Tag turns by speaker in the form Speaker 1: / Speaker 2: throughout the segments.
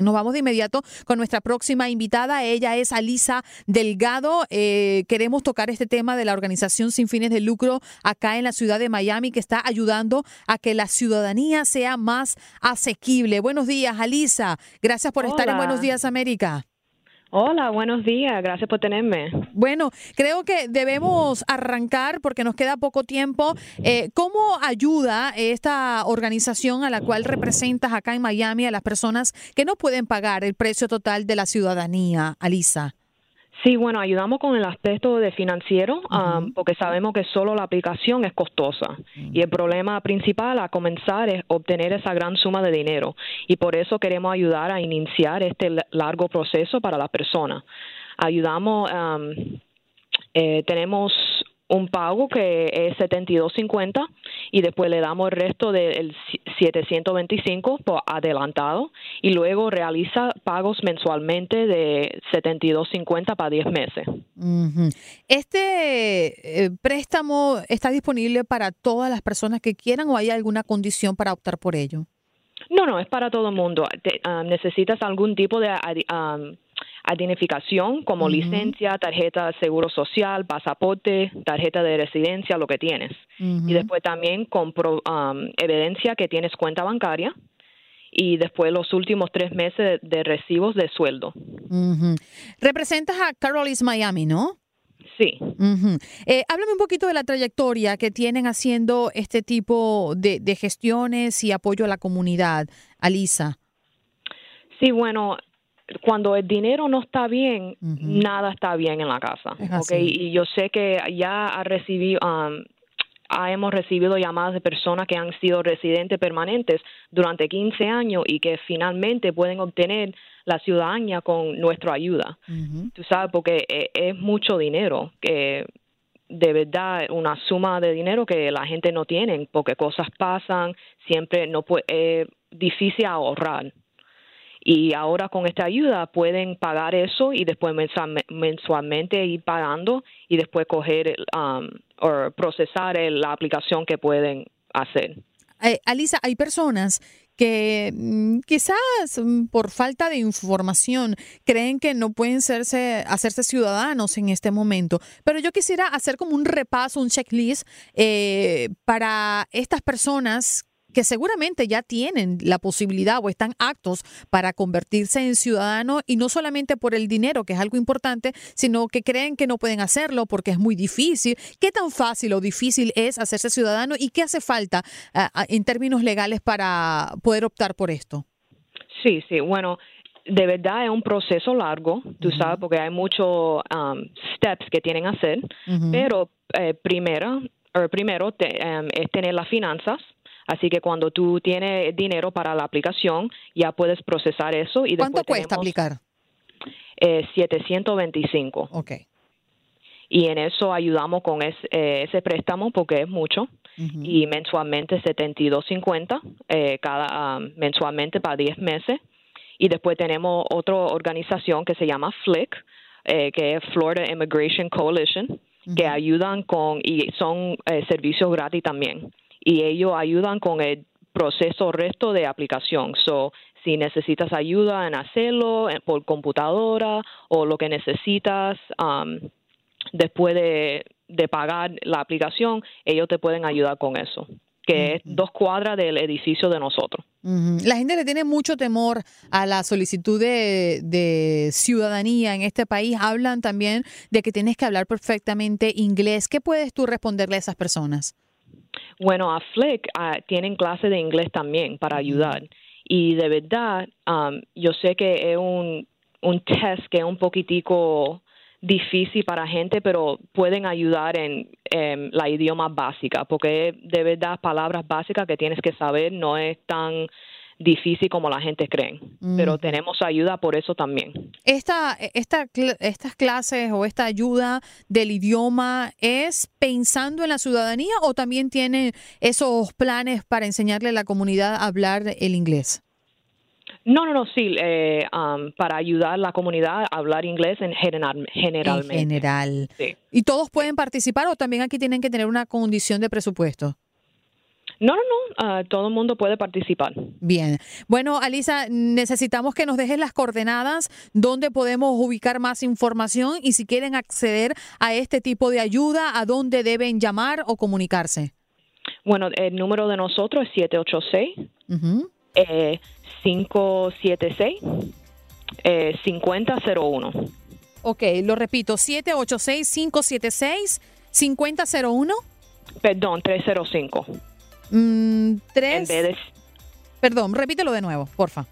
Speaker 1: Nos vamos de inmediato con nuestra próxima invitada. Ella es Alisa Delgado. Eh, queremos tocar este tema de la organización sin fines de lucro acá en la ciudad de Miami que está ayudando a que la ciudadanía sea más asequible. Buenos días, Alisa. Gracias por estar en Buenos Días, América.
Speaker 2: Hola, buenos días, gracias por tenerme.
Speaker 1: Bueno, creo que debemos arrancar porque nos queda poco tiempo. Eh, ¿Cómo ayuda esta organización a la cual representas acá en Miami a las personas que no pueden pagar el precio total de la ciudadanía, Alisa?
Speaker 2: Sí, bueno, ayudamos con el aspecto de financiero um, porque sabemos que solo la aplicación es costosa. Y el problema principal a comenzar es obtener esa gran suma de dinero. Y por eso queremos ayudar a iniciar este largo proceso para la persona. Ayudamos, um, eh, tenemos un pago que es 72.50 y después le damos el resto del 725 por adelantado y luego realiza pagos mensualmente de 72.50 para 10 meses.
Speaker 1: ¿Este eh, préstamo está disponible para todas las personas que quieran o hay alguna condición para optar por ello?
Speaker 2: No, no, es para todo el mundo. Ah, necesitas algún tipo de ah, identificación como licencia, tarjeta de seguro social, pasaporte, tarjeta de residencia, lo que tienes. Y después también con um, evidencia que tienes cuenta bancaria y después los últimos tres meses de, recibos de sueldo.
Speaker 1: Representas a Carolis Miami, ¿no?
Speaker 2: Sí.
Speaker 1: Eh, háblame un poquito de la trayectoria que tienen haciendo este tipo de, de gestiones y apoyo a la comunidad, Alisa.
Speaker 2: Sí, bueno, cuando el dinero no está bien, nada está bien en la casa. Okay? Y yo sé que ya ha recibido, um, hemos recibido llamadas de personas que han sido residentes permanentes durante 15 años y que finalmente pueden obtener la ciudadanía con nuestra ayuda. Tú sabes, porque e, es, mucho dinero que de verdad una suma de dinero que la gente no tiene porque cosas pasan, siempre no puede, es difícil ahorrar y ahora con esta ayuda pueden pagar eso y después mensualmente ir pagando y después coger um, o procesar la aplicación que pueden hacer.
Speaker 1: Eh, Alisa, hay personas que mm, quizás mm, por falta de información creen que no pueden hacerse ciudadanos en este momento. Pero yo quisiera hacer como un repaso, un checklist eh, para estas personas que seguramente ya tienen la posibilidad o están actos para convertirse en ciudadanos y no solamente por el dinero, que es algo importante, sino que creen que no pueden hacerlo porque es muy difícil. ¿Qué tan fácil o difícil es hacerse ciudadano y qué hace falta en términos legales para poder optar por esto?
Speaker 2: Sí, sí, bueno, de verdad es un proceso largo, tú sabes, porque hay muchos um, steps que tienen que hacer, pero eh, primero, primero um, es tener las finanzas, Así que cuando tú tienes dinero para la aplicación, ya puedes procesar eso. y
Speaker 1: ¿Cuánto cuesta aplicar?
Speaker 2: Eh, 725.
Speaker 1: Ok.
Speaker 2: Y en eso ayudamos con eh, ese préstamo porque es mucho. Y mensualmente 72.50 eh, cada um, mensualmente para 10 meses. Y después tenemos otra organización que se llama FLIC, eh, que es Florida Immigration Coalition, que ayudan con y son eh, servicios gratis también y ellos ayudan con el proceso resto de aplicación. So, si necesitas ayuda en hacerlo por computadora o lo que necesitas um, después de, pagar la aplicación, ellos te pueden ayudar con eso que es dos cuadras del edificio de nosotros.
Speaker 1: La gente le tiene mucho temor a la solicitud de, de, ciudadanía en este país. Hablan también de que tienes que hablar perfectamente inglés. ¿Qué puedes tú responderle a esas personas?
Speaker 2: Bueno, a Flick ah, tienen clase de inglés también para ayudar. Y de verdad, um, yo sé que es un, un test que es un poquitico difícil para gente, pero pueden ayudar en, en, la idioma básica, porque de verdad palabras básicas que tienes que saber no es tan difícil como la gente cree, pero tenemos ayuda por eso también.
Speaker 1: Esta, esta, ¿Estas clases o esta ayuda del idioma es pensando en la ciudadanía o también tiene esos planes para enseñarle a la comunidad a hablar el inglés?
Speaker 2: No, no, no, sí, eh, um, para ayudar a la comunidad a hablar inglés en general, generalmente.
Speaker 1: En general. ¿Y todos pueden participar o también aquí tienen que tener una condición de presupuesto?
Speaker 2: No, no, no, ah, todo el mundo puede participar.
Speaker 1: Bien. Bueno, Alisa, necesitamos que nos dejes las coordenadas donde podemos ubicar más información y si quieren acceder a este tipo de ayuda, a dónde deben llamar o comunicarse.
Speaker 2: Bueno, el número de nosotros es 786 576 5001.
Speaker 1: Ok, lo repito, 786-576-5001.
Speaker 2: Perdón, 305.
Speaker 1: Mm, tres. Perdón, repítelo de nuevo, porfa.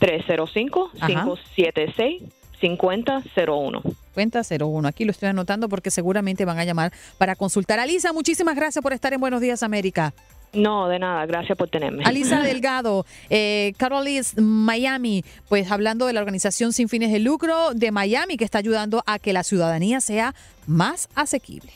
Speaker 2: 305-576-5001.
Speaker 1: 5001. Aquí lo estoy anotando porque seguramente van a llamar para consultar. Alisa, muchísimas gracias por estar en Buenos Días América.
Speaker 2: No, de nada, gracias por tenerme.
Speaker 1: Alisa Delgado, eh, Carolis Miami, pues hablando de la organización sin fines de lucro de Miami que está ayudando a que la ciudadanía sea más asequible.